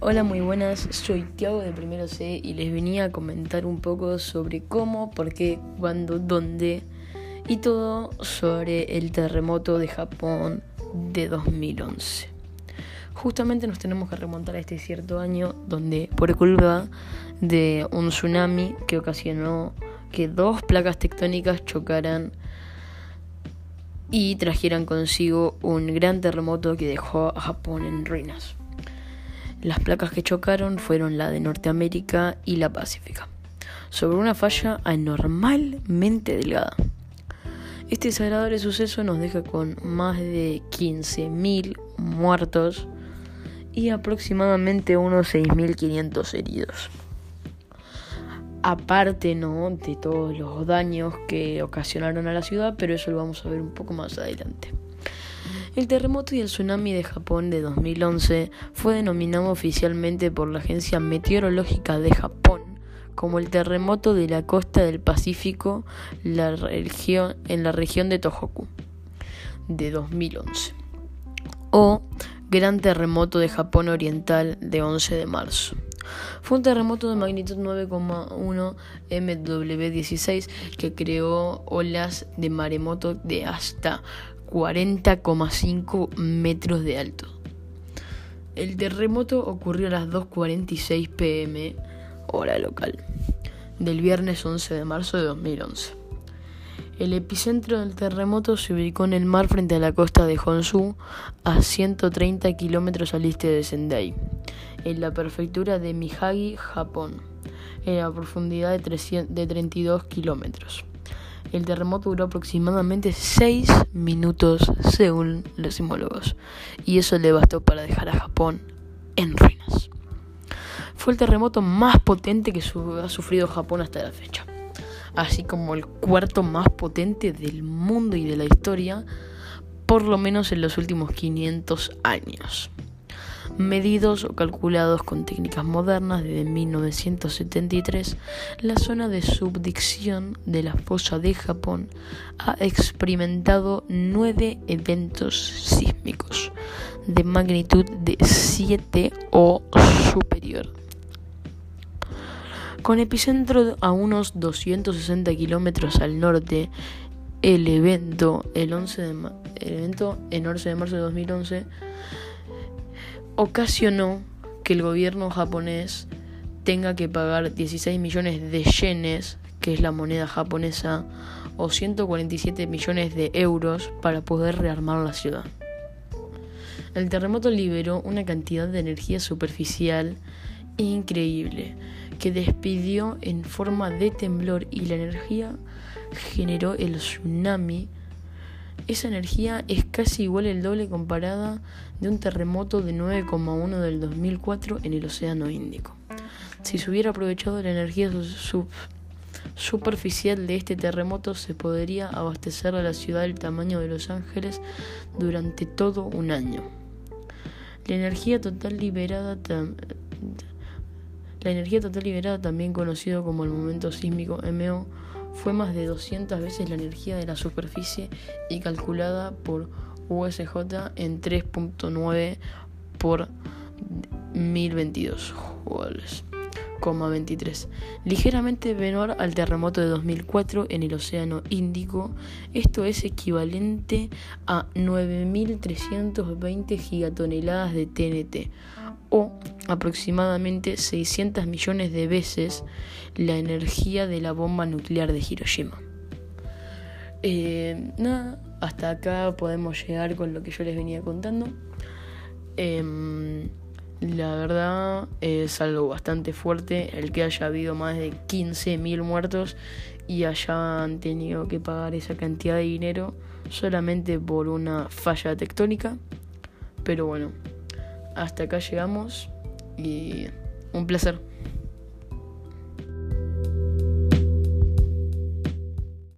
Hola, muy buenas. Soy Tiago de Primero C y les venía a comentar un poco sobre cómo, por qué, cuándo, dónde y todo sobre el terremoto de Japón de 2011. Justamente nos tenemos que remontar a este cierto año donde por culpa de un tsunami que ocasionó que dos placas tectónicas chocaran y trajeran consigo un gran terremoto que dejó a Japón en ruinas. Las placas que chocaron fueron la de Norteamérica y la Pacífica, sobre una falla anormalmente delgada. Este desagradable suceso nos deja con más de 15.000 muertos y aproximadamente unos 6.500 heridos. Aparte ¿no? de todos los daños que ocasionaron a la ciudad, pero eso lo vamos a ver un poco más adelante. El terremoto y el tsunami de Japón de 2011 fue denominado oficialmente por la Agencia Meteorológica de Japón como el terremoto de la costa del Pacífico en la región de Tohoku de 2011 o Gran Terremoto de Japón Oriental de 11 de marzo. Fue un terremoto de magnitud 9,1 MW16 que creó olas de maremoto de hasta 40,5 metros de alto. El terremoto ocurrió a las 2.46 pm hora local del viernes 11 de marzo de 2011. El epicentro del terremoto se ubicó en el mar frente a la costa de Honshu, a 130 kilómetros al este de Sendai, en la prefectura de Miyagi, Japón, en la profundidad de, de 32 kilómetros. El terremoto duró aproximadamente 6 minutos según los sismólogos, y eso le bastó para dejar a Japón en ruinas. Fue el terremoto más potente que ha sufrido Japón hasta la fecha, así como el cuarto más potente del mundo y de la historia, por lo menos en los últimos 500 años medidos o calculados con técnicas modernas desde 1973, la zona de subdicción de la fosa de Japón ha experimentado nueve eventos sísmicos de magnitud de 7 o superior. Con epicentro a unos 260 kilómetros al norte, el evento, el, 11 de el evento en 11 de marzo de 2011 ocasionó que el gobierno japonés tenga que pagar 16 millones de yenes, que es la moneda japonesa, o 147 millones de euros para poder rearmar la ciudad. El terremoto liberó una cantidad de energía superficial increíble que despidió en forma de temblor y la energía generó el tsunami esa energía es casi igual el doble comparada de un terremoto de 9,1 del 2004 en el Océano Índico. Si se hubiera aprovechado la energía superficial de este terremoto, se podría abastecer a la ciudad del tamaño de Los Ángeles durante todo un año. La energía total liberada la energía total liberada, también conocido como el momento sísmico MO, fue más de 200 veces la energía de la superficie y calculada por USJ en 3.9 por 1022 joules. 23, ligeramente menor al terremoto de 2004 en el Océano Índico. Esto es equivalente a 9.320 gigatoneladas de TNT, o aproximadamente 600 millones de veces la energía de la bomba nuclear de Hiroshima. Eh, nada, hasta acá podemos llegar con lo que yo les venía contando. Em, la verdad es algo bastante fuerte el que haya habido más de 15.000 muertos y hayan tenido que pagar esa cantidad de dinero solamente por una falla tectónica. Pero bueno, hasta acá llegamos y un placer.